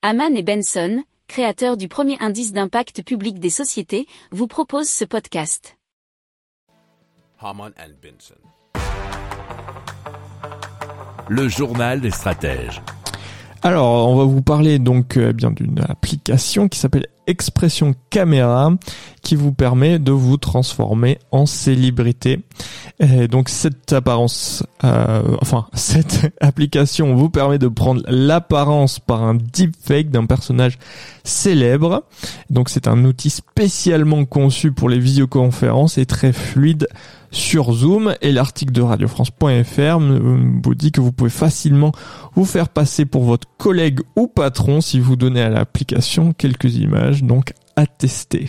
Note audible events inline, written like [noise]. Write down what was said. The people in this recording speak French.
Haman et Benson, créateurs du premier indice d'impact public des sociétés, vous proposent ce podcast. Haman and Benson. Le journal des stratèges. Alors, on va vous parler donc euh, bien d'une application qui s'appelle Expression Caméra qui vous permet de vous transformer en célébrité. Et donc cette apparence, euh, enfin [laughs] cette application vous permet de prendre l'apparence par un deepfake d'un personnage célèbre. Donc c'est un outil spécialement conçu pour les visioconférences et très fluide sur Zoom et l'article de radiofrance.fr vous dit que vous pouvez facilement vous faire passer pour votre collègue ou patron si vous donnez à l'application quelques images donc à tester.